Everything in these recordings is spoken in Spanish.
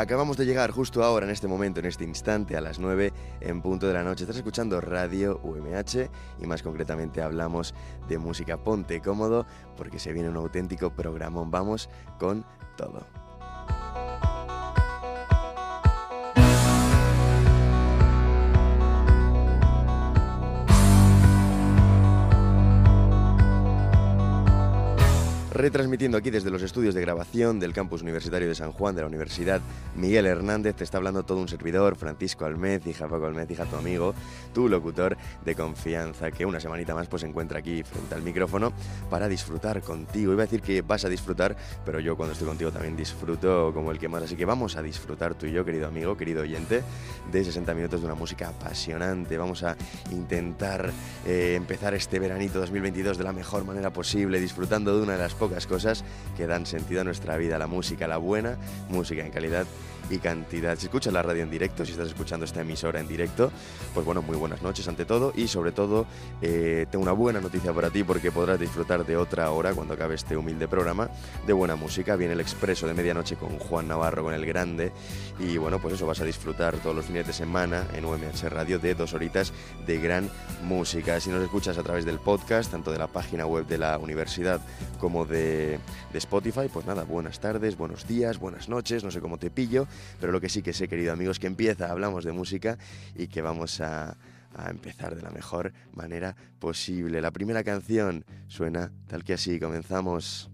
Acabamos de llegar justo ahora, en este momento, en este instante, a las 9 en punto de la noche. Estás escuchando Radio UMH y más concretamente hablamos de música. Ponte cómodo porque se viene un auténtico programón. Vamos con todo. Retransmitiendo aquí desde los estudios de grabación del campus universitario de San Juan de la Universidad Miguel Hernández, te está hablando todo un servidor, Francisco Almez, hija Paco Almez, hija tu amigo, tu locutor de confianza, que una semanita más pues se encuentra aquí frente al micrófono para disfrutar contigo. Iba a decir que vas a disfrutar, pero yo cuando estoy contigo también disfruto como el que más, así que vamos a disfrutar tú y yo, querido amigo, querido oyente, de 60 minutos de una música apasionante. Vamos a intentar eh, empezar este veranito 2022 de la mejor manera posible, disfrutando de una de las pocas cosas que dan sentido a nuestra vida, la música, la buena música en calidad y cantidad. Si escuchas la radio en directo, si estás escuchando esta emisora en directo, pues bueno, muy buenas noches ante todo y sobre todo eh, tengo una buena noticia para ti porque podrás disfrutar de otra hora cuando acabe este humilde programa de buena música. Viene el expreso de medianoche con Juan Navarro, con el grande y bueno, pues eso vas a disfrutar todos los fines de semana en UMH Radio de dos horitas de gran música. Si nos escuchas a través del podcast, tanto de la página web de la universidad como de, de Spotify, pues nada, buenas tardes, buenos días, buenas noches, no sé cómo te pillo pero lo que sí que sé, querido amigos, que empieza, hablamos de música y que vamos a, a empezar de la mejor manera posible. La primera canción suena tal que así, comenzamos.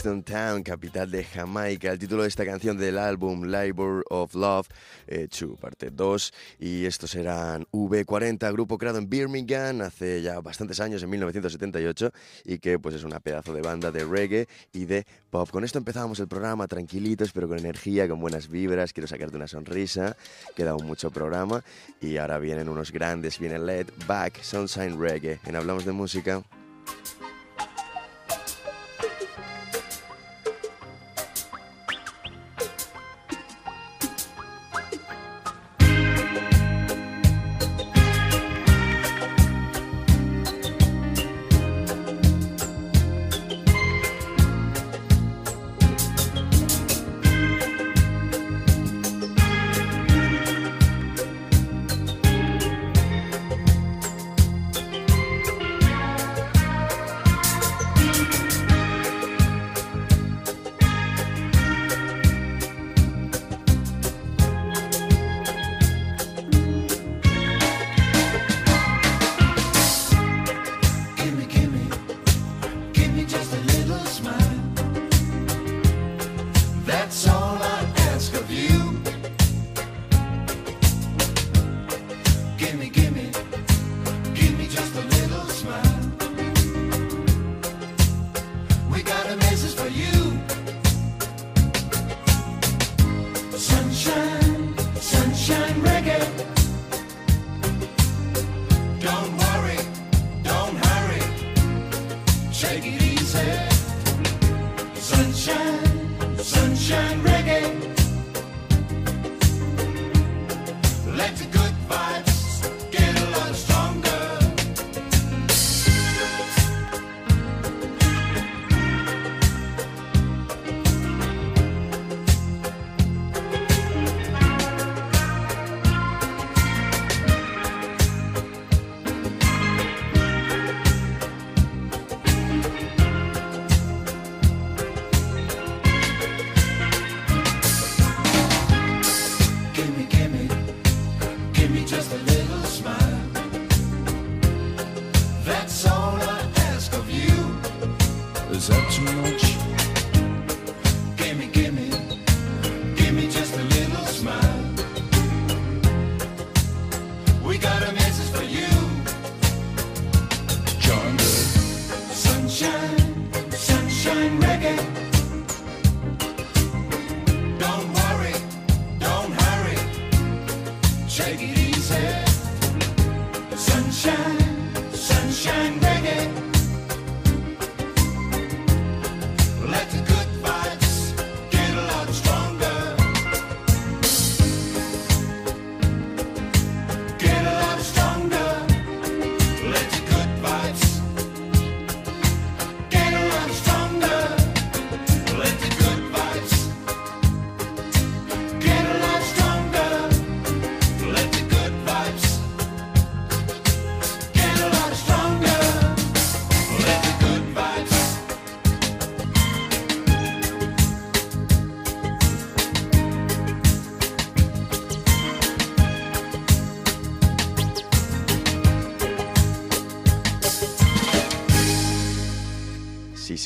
Kingston Town, capital de Jamaica. El título de esta canción del álbum Labor of Love, 2, eh, parte 2. Y estos eran V40, grupo creado en Birmingham hace ya bastantes años, en 1978, y que pues es una pedazo de banda de reggae y de pop. Con esto empezábamos el programa tranquilitos, pero con energía, con buenas vibras. Quiero sacarte una sonrisa. Queda aún mucho programa. Y ahora vienen unos grandes, viene Led Back, Sunshine Reggae. En Hablamos de Música.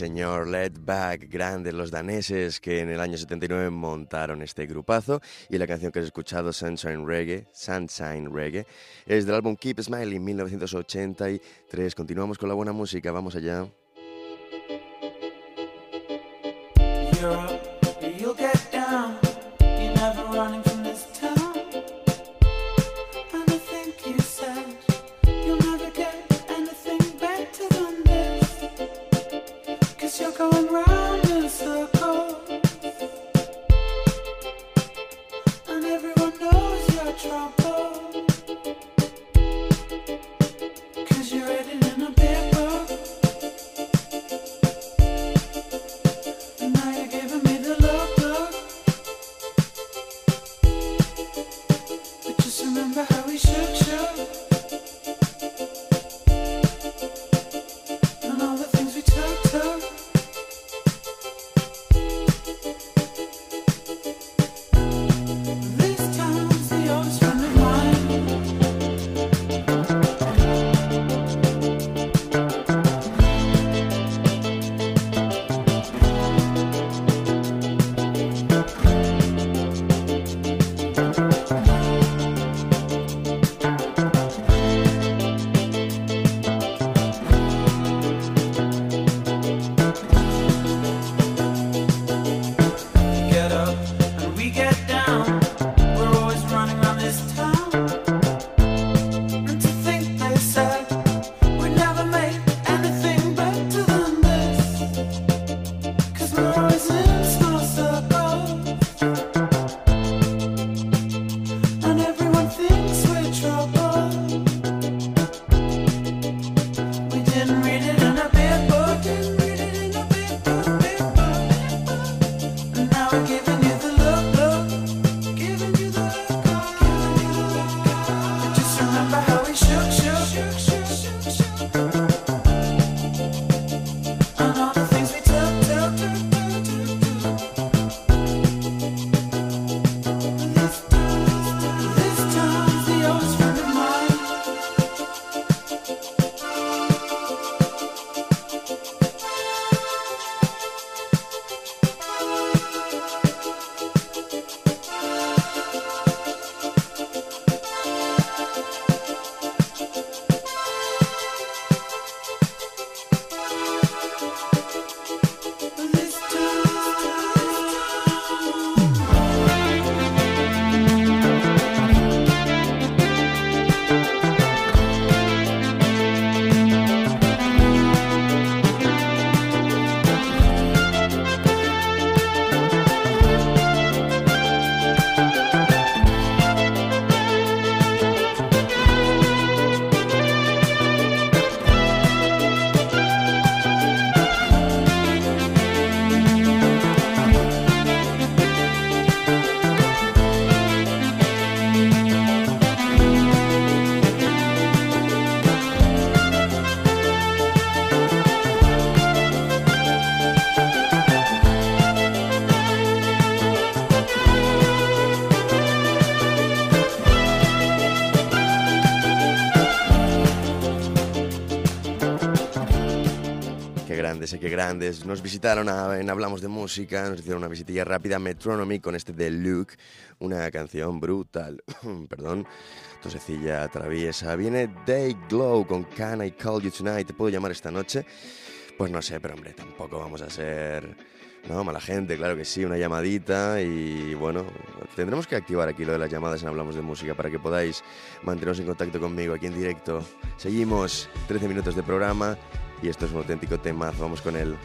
Señor Led Back, grandes los daneses que en el año 79 montaron este grupazo y la canción que has escuchado, Sunshine Reggae, Sunshine Reggae, es del álbum Keep Smiling 1983. Continuamos con la buena música, vamos allá. Grandes. Nos visitaron en Hablamos de Música, nos hicieron una visitilla rápida a Metronomy con este de Luke, una canción brutal. Perdón, tosecilla traviesa. Viene Day Glow con Can I Call You Tonight. ¿Te puedo llamar esta noche? Pues no sé, pero hombre, tampoco vamos a ser no, mala gente, claro que sí, una llamadita y bueno, tendremos que activar aquí lo de las llamadas en Hablamos de Música para que podáis manteneros en contacto conmigo aquí en directo. Seguimos 13 minutos de programa y esto es un auténtico tema, vamos con él.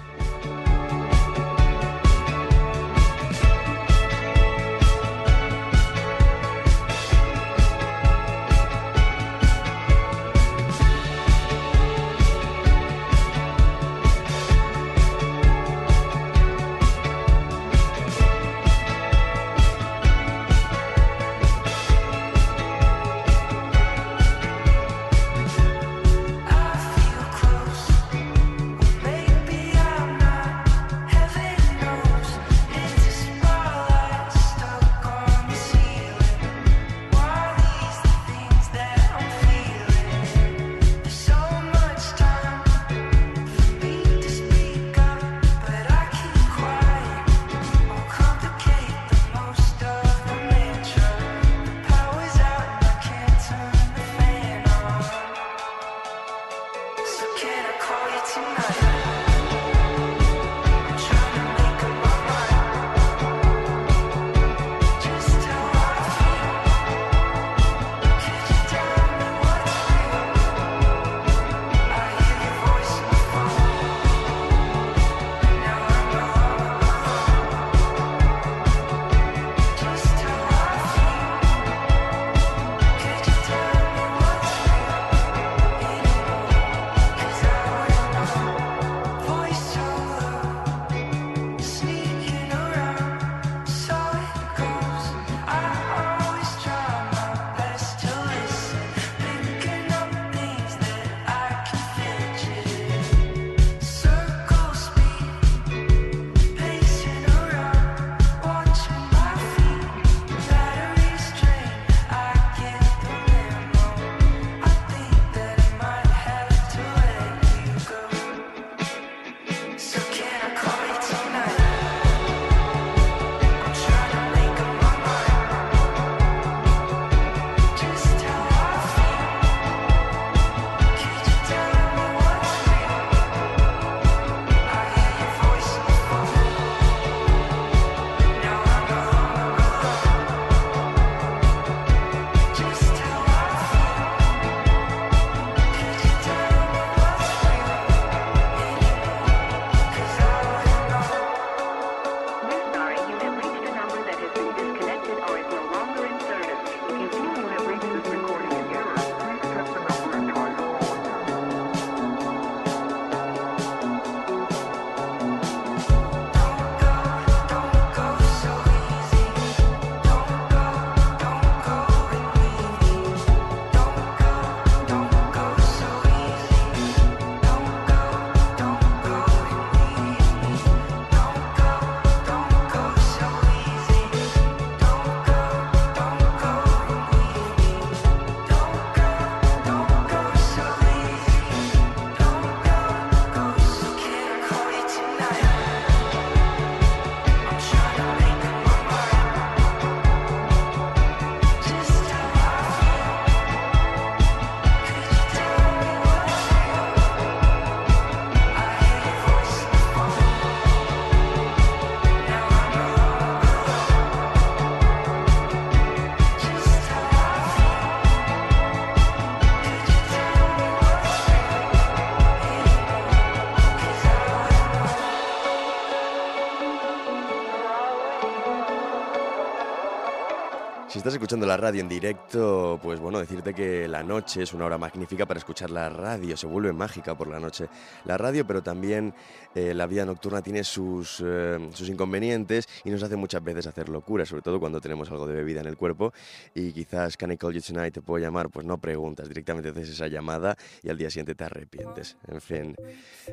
Estás escuchando la radio en directo, pues bueno, decirte que la noche es una hora magnífica para escuchar la radio, se vuelve mágica por la noche la radio, pero también eh, la vida nocturna tiene sus, eh, sus inconvenientes y nos hace muchas veces hacer locuras, sobre todo cuando tenemos algo de bebida en el cuerpo y quizás Can I Call You Tonight te puedo llamar, pues no preguntas, directamente haces esa llamada y al día siguiente te arrepientes. En fin,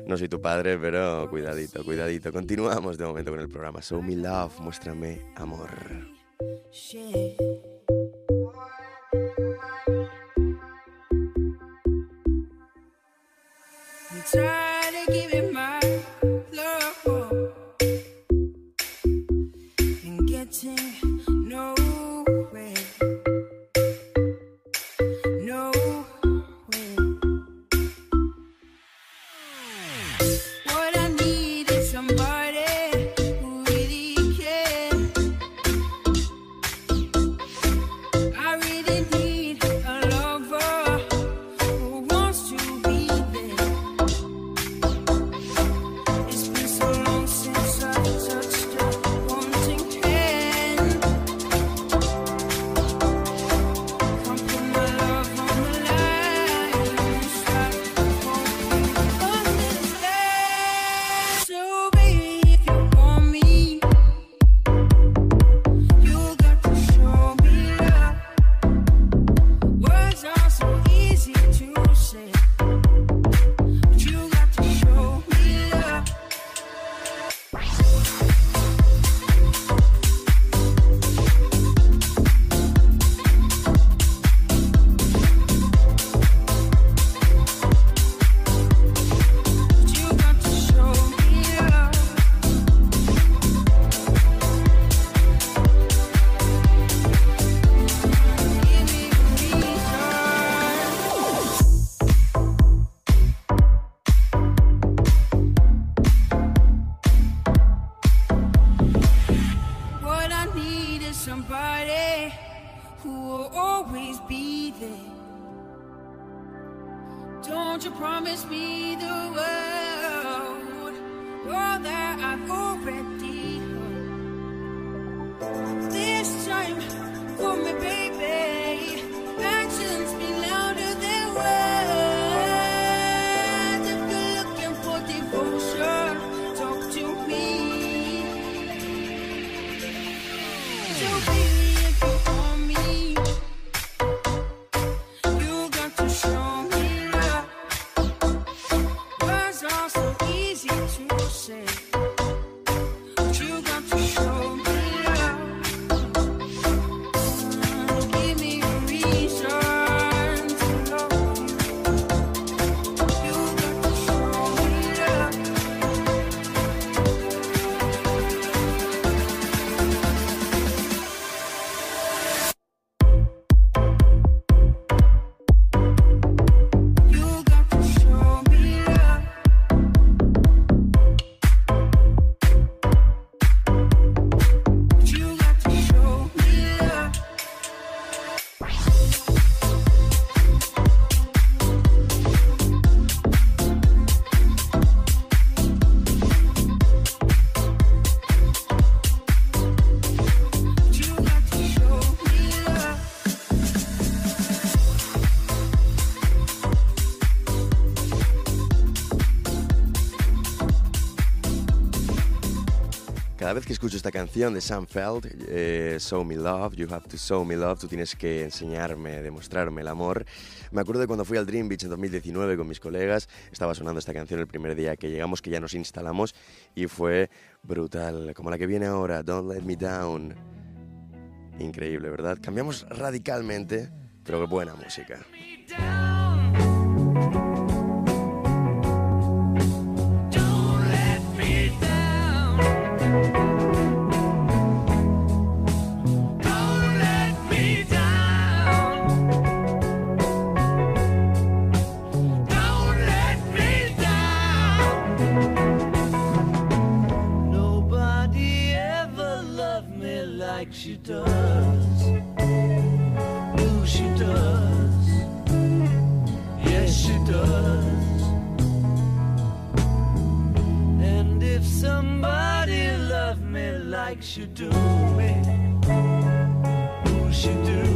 no soy tu padre, pero cuidadito, cuidadito. Continuamos de momento con el programa. Show Me Love, muéstrame amor. Shit. Try to give it que escucho esta canción de Sam Feld, eh, Show Me Love, You Have to Show Me Love, tú tienes que enseñarme, demostrarme el amor, me acuerdo de cuando fui al Dream Beach en 2019 con mis colegas, estaba sonando esta canción el primer día que llegamos, que ya nos instalamos, y fue brutal, como la que viene ahora, Don't Let Me Down. Increíble, ¿verdad? Cambiamos radicalmente, pero buena música. she do me? Who she do?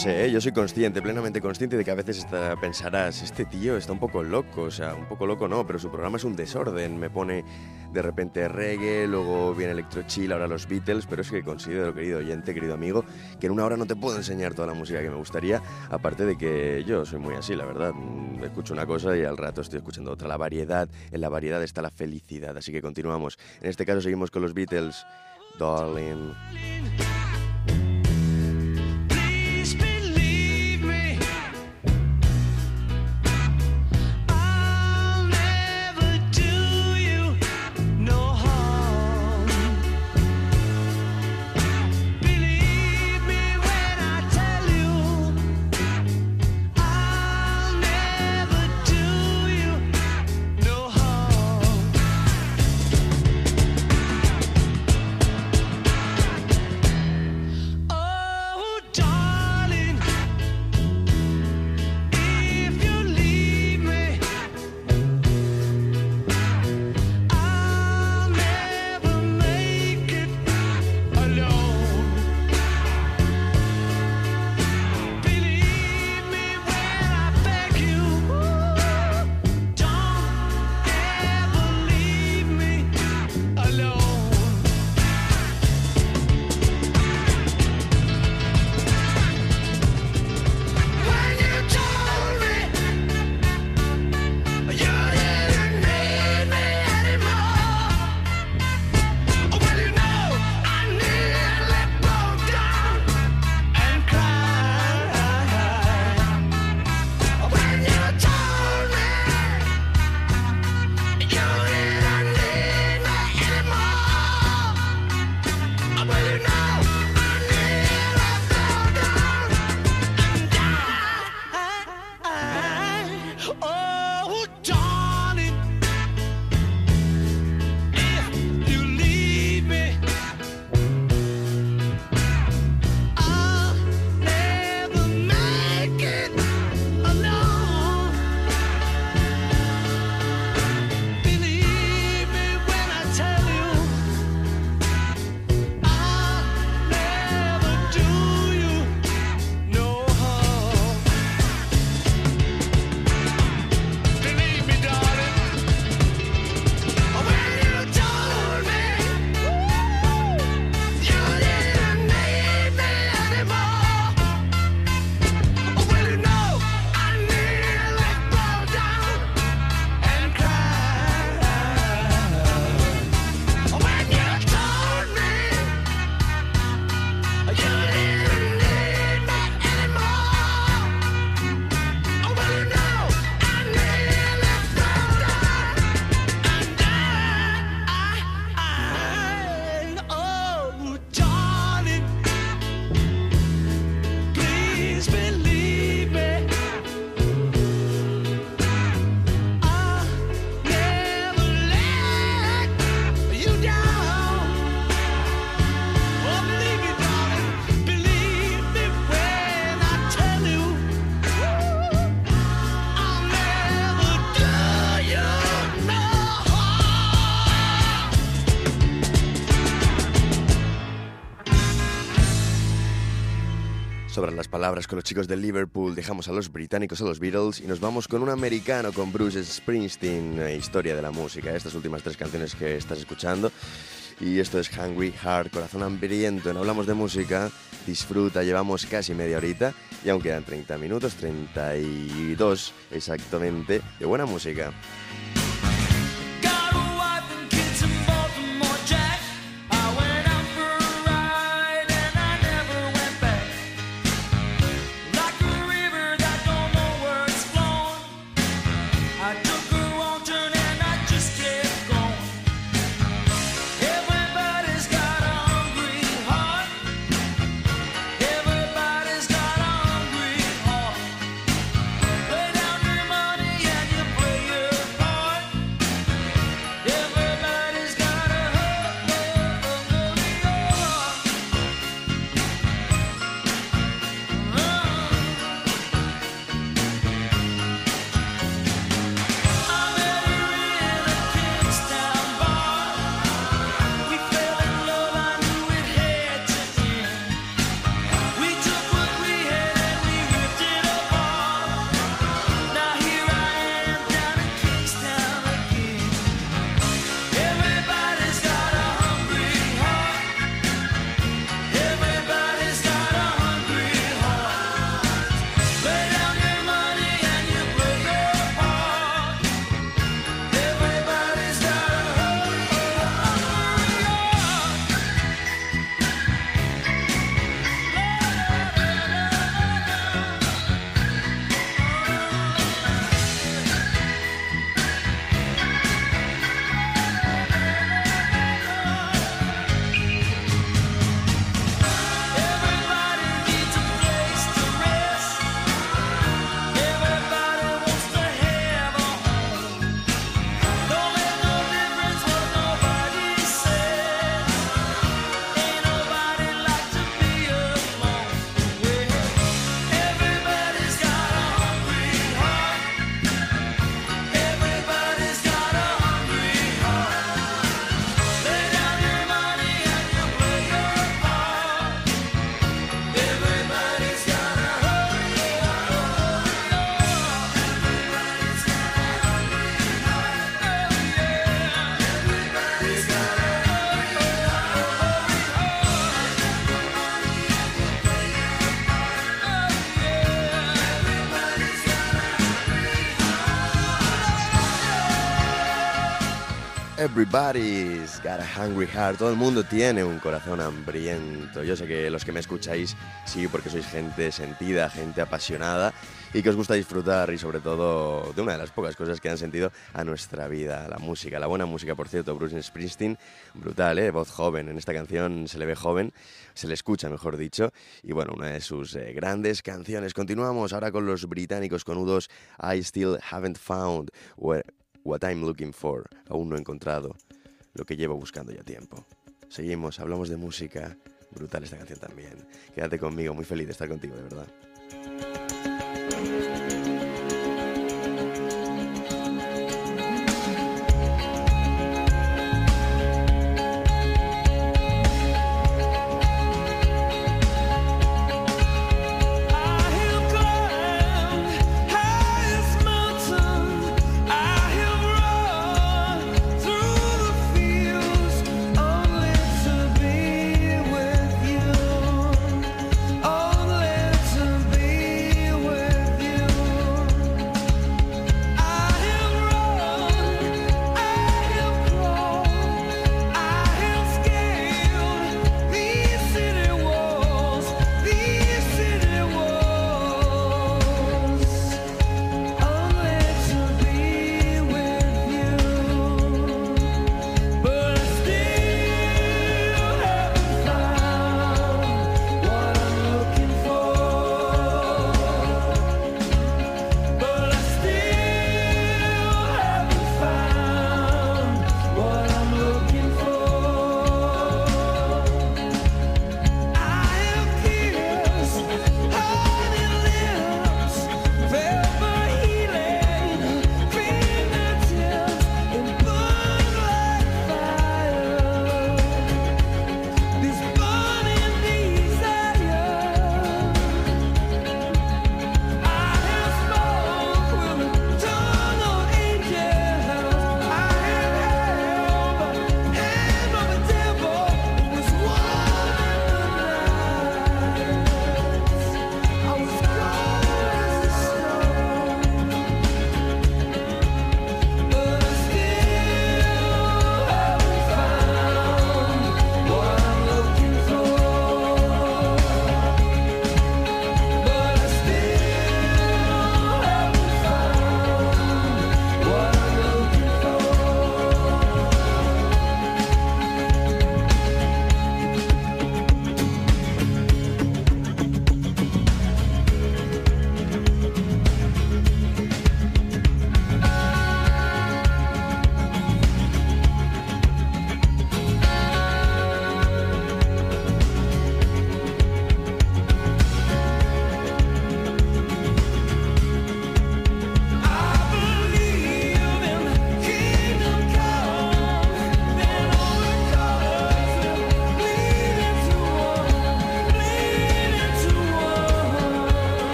Sé, ¿eh? yo soy consciente, plenamente consciente de que a veces pensarás, este tío está un poco loco, o sea, un poco loco no, pero su programa es un desorden, me pone de repente reggae, luego viene electro chill, ahora los Beatles, pero es que considero, querido oyente, querido amigo, que en una hora no te puedo enseñar toda la música que me gustaría, aparte de que yo soy muy así, la verdad, mm, escucho una cosa y al rato estoy escuchando otra, la variedad, en la variedad está la felicidad, así que continuamos, en este caso seguimos con los Beatles, Darling. Palabras con los chicos de Liverpool, dejamos a los británicos, a los Beatles y nos vamos con un americano, con Bruce Springsteen, historia de la música, estas últimas tres canciones que estás escuchando. Y esto es Hungry Heart, Corazón Hambriento. No hablamos de música, disfruta, llevamos casi media horita y aún quedan 30 minutos, 32 exactamente, de buena música. Everybody's got a hungry heart. Todo el mundo tiene un corazón hambriento. Yo sé que los que me escucháis sí, porque sois gente sentida, gente apasionada y que os gusta disfrutar y sobre todo de una de las pocas cosas que han sentido a nuestra vida, la música, la buena música, por cierto, Bruce Springsteen, brutal, ¿eh? voz joven, en esta canción se le ve joven, se le escucha, mejor dicho, y bueno, una de sus eh, grandes canciones. Continuamos ahora con los británicos con U2, I Still Haven't Found What I'm Looking For. Aún no he encontrado lo que llevo buscando ya tiempo. Seguimos, hablamos de música. Brutal esta canción también. Quédate conmigo, muy feliz de estar contigo, de verdad.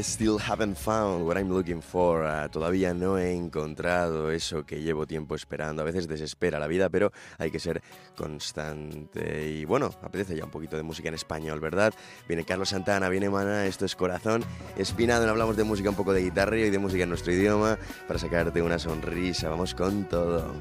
Still haven't found what I'm looking for. Uh, todavía no he encontrado eso que llevo tiempo esperando. A veces desespera la vida, pero hay que ser constante. Y bueno, apetece ya un poquito de música en español, ¿verdad? Viene Carlos Santana, viene Mana, esto es Corazón Espinado. Hablamos de música, un poco de guitarra y de música en nuestro idioma para sacarte una sonrisa. Vamos con todo.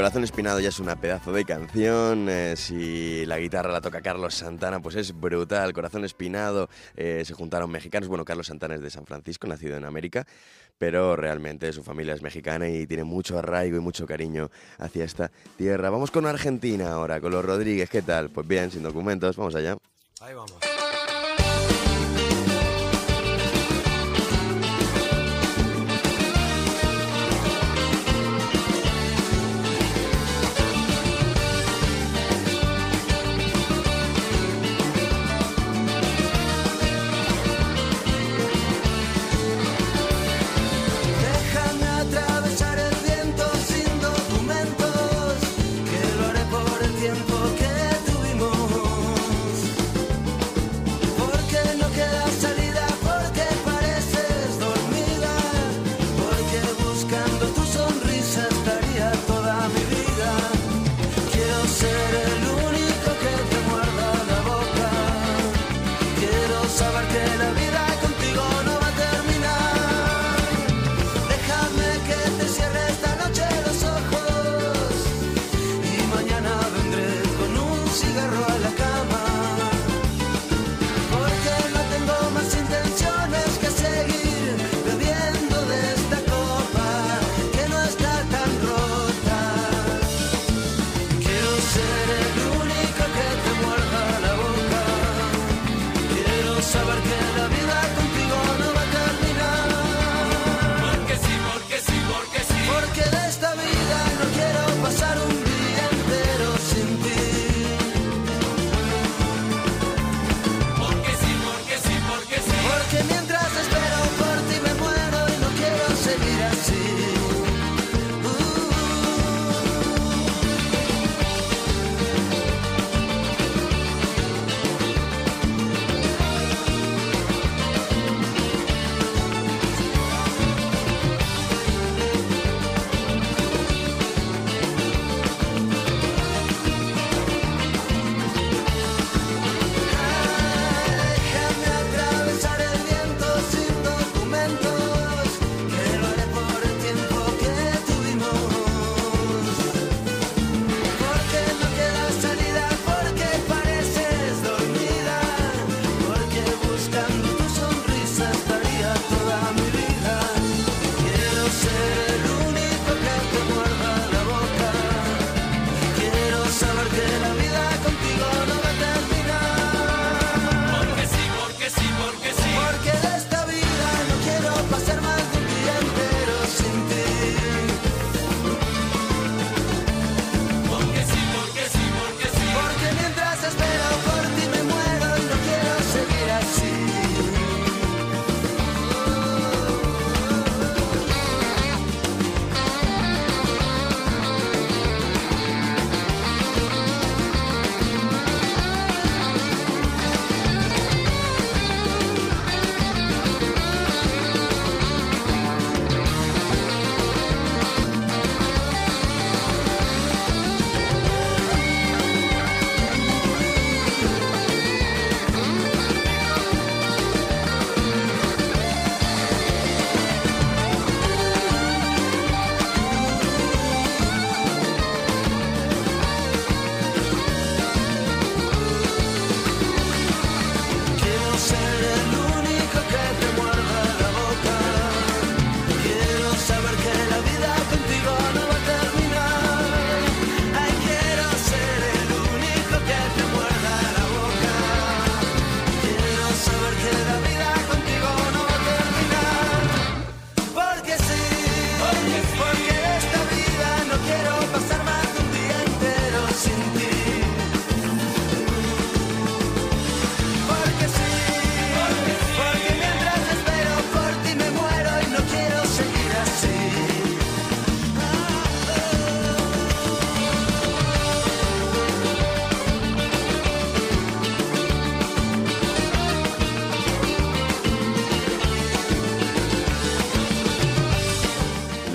Corazón Espinado ya es una pedazo de canción, eh, si la guitarra la toca Carlos Santana, pues es brutal. Corazón Espinado, eh, se juntaron mexicanos. Bueno, Carlos Santana es de San Francisco, nacido en América, pero realmente su familia es mexicana y tiene mucho arraigo y mucho cariño hacia esta tierra. Vamos con Argentina ahora, con los Rodríguez. ¿Qué tal? Pues bien, sin documentos, vamos allá. Ahí vamos.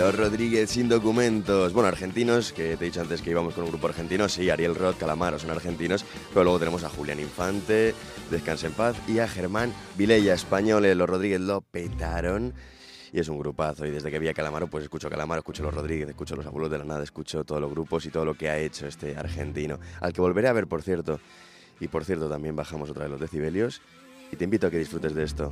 Los Rodríguez sin documentos. Bueno, argentinos, que te he dicho antes que íbamos con un grupo argentino. Sí, Ariel Roth, Calamaro son argentinos. Pero luego tenemos a Julián Infante, Descanse en Paz, y a Germán Vilella, españoles. Los Rodríguez lo petaron. Y es un grupazo. Y desde que vi a Calamaro, pues escucho a Calamaro, escucho a los Rodríguez, escucho a los abuelos de la nada, escucho todos los grupos y todo lo que ha hecho este argentino. Al que volveré a ver, por cierto. Y por cierto, también bajamos otra vez los decibelios. Y te invito a que disfrutes de esto.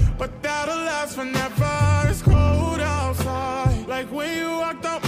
but that'll last forever. It's cold outside, like when you walked out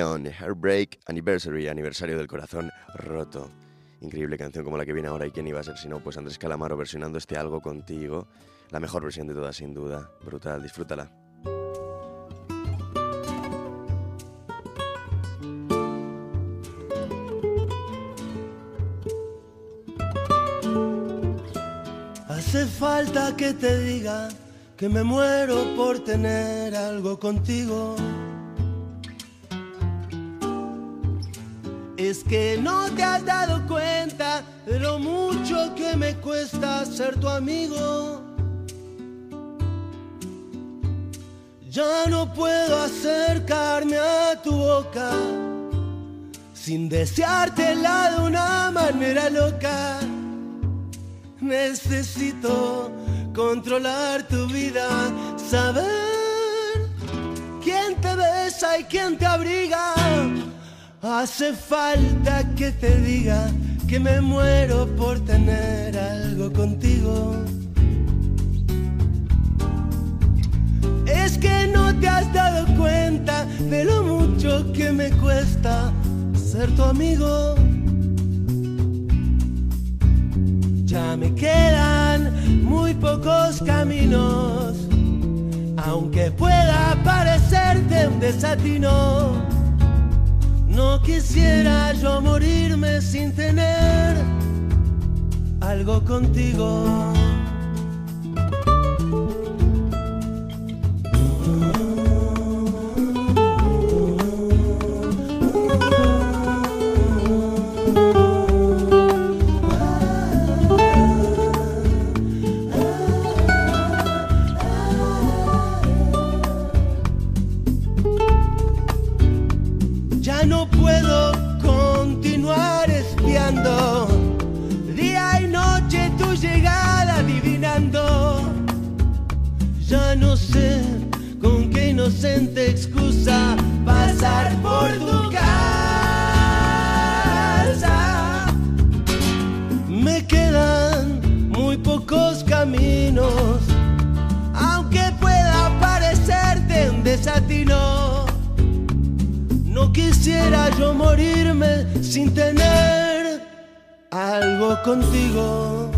Heartbreak Anniversary, aniversario del corazón roto. Increíble canción como la que viene ahora y quién iba a ser si no, pues Andrés Calamaro versionando este algo contigo. La mejor versión de todas, sin duda. Brutal, disfrútala. Hace falta que te diga que me muero por tener algo contigo. Es que no te has dado cuenta de lo mucho que me cuesta ser tu amigo. Ya no puedo acercarme a tu boca sin deseártela de una manera loca. Necesito controlar tu vida, saber quién te besa y quién te abriga. Hace falta que te diga que me muero por tener algo contigo. Es que no te has dado cuenta de lo mucho que me cuesta ser tu amigo. Ya me quedan muy pocos caminos, aunque pueda parecerte un desatino. No quisiera yo morirme sin tener algo contigo. No puedo continuar espiando día y noche tu llegada adivinando. Ya no sé con qué inocente excusa pasar por tu casa. Me quedan muy pocos caminos, aunque pueda parecerte un desatino. Quisiera yo morirme sin tener algo contigo.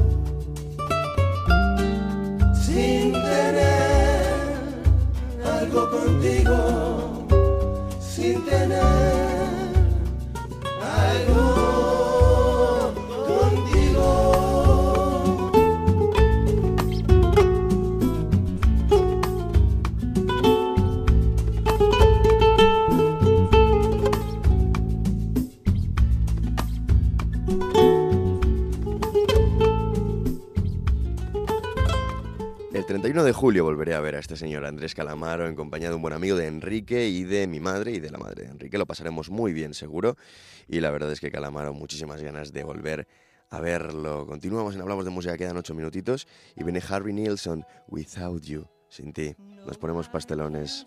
Sin tener algo contigo. Sin tener algo 31 de julio volveré a ver a este señor Andrés Calamaro en compañía de un buen amigo de Enrique y de mi madre y de la madre de Enrique. Lo pasaremos muy bien seguro y la verdad es que Calamaro muchísimas ganas de volver a verlo. Continuamos en Hablamos de Música, quedan ocho minutitos y viene Harry Nilsson, Without You, sin ti. Nos ponemos pastelones.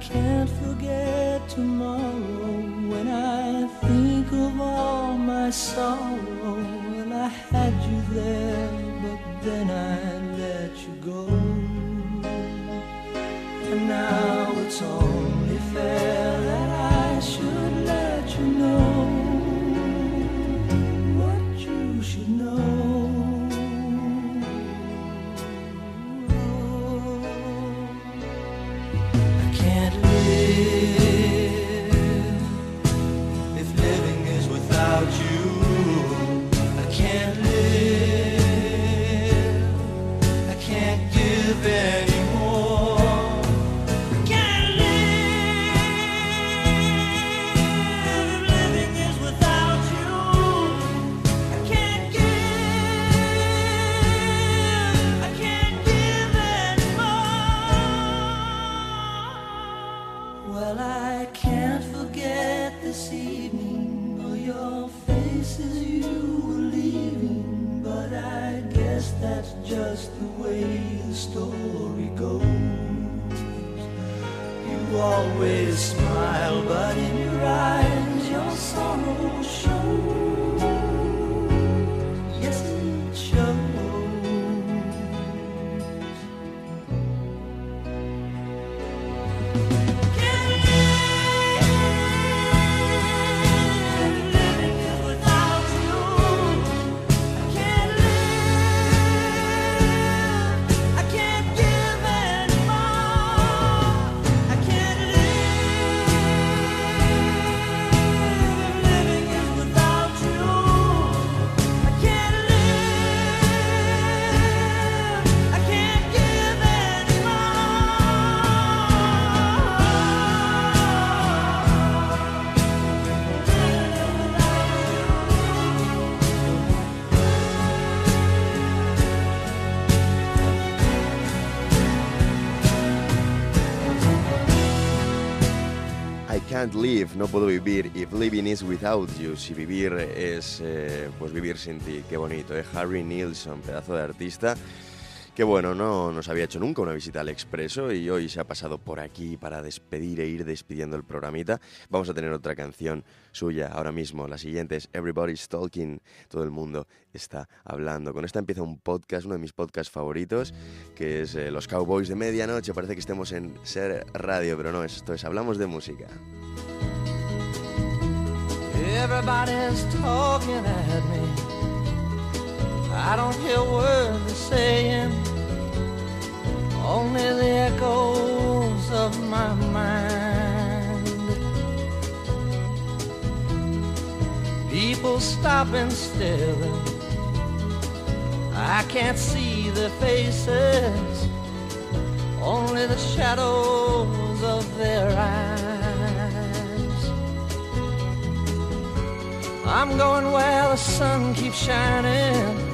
Can't forget tomorrow when I think of all my sorrow. Well, I had you there, but then I let you go. And now it's only no puedo vivir. If living is without you, si vivir es eh, pues vivir sin ti. Qué bonito, ¿eh? Harry Nilsson, pedazo de artista. Que bueno, no nos había hecho nunca una visita al Expreso y hoy se ha pasado por aquí para despedir e ir despidiendo el programita. Vamos a tener otra canción suya ahora mismo. La siguiente es Everybody's Talking. Todo el mundo está hablando. Con esta empieza un podcast, uno de mis podcasts favoritos, que es eh, Los Cowboys de Medianoche. Parece que estemos en Ser Radio, pero no, esto es Hablamos de Música. Everybody's talking me. I don't hear words they're saying, only the echoes of my mind. People stop and stare. I can't see their faces, only the shadows of their eyes. I'm going where the sun keeps shining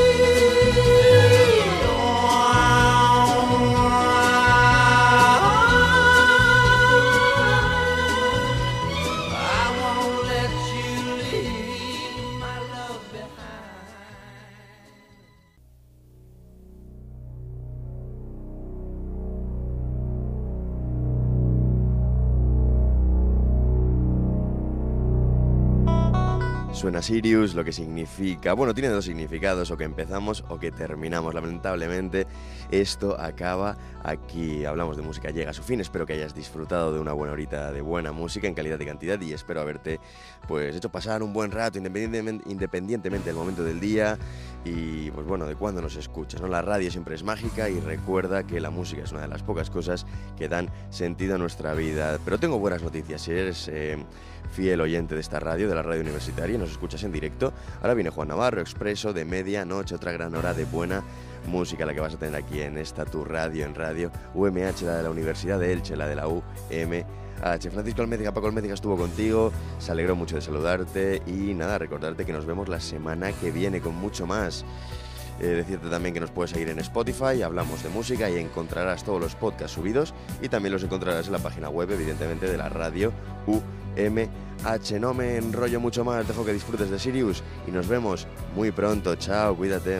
Sirius, lo que significa, bueno, tiene dos significados, o que empezamos o que terminamos. Lamentablemente, esto acaba aquí. Hablamos de música, llega a su fin. Espero que hayas disfrutado de una buena horita de buena música en calidad y cantidad y espero haberte pues hecho pasar un buen rato independientemente, independientemente del momento del día y pues bueno, de cuándo nos escuchas, ¿no? La radio siempre es mágica y recuerda que la música es una de las pocas cosas que dan sentido a nuestra vida. Pero tengo buenas noticias, si eres eh, fiel oyente de esta radio, de la radio universitaria, y nos escuchas en directo, ahora viene Juan Navarro, Expreso, de medianoche, otra gran hora de buena música la que vas a tener aquí en esta tu radio, en radio UMH, la de la Universidad de Elche, la de la UMH. Francisco Almédiga, Paco Almédiga estuvo contigo, se alegró mucho de saludarte y nada, recordarte que nos vemos la semana que viene con mucho más. Eh, decirte también que nos puedes seguir en Spotify, hablamos de música y encontrarás todos los podcasts subidos y también los encontrarás en la página web, evidentemente, de la radio UMH. No me enrollo mucho más, dejo que disfrutes de Sirius y nos vemos muy pronto. Chao, cuídate.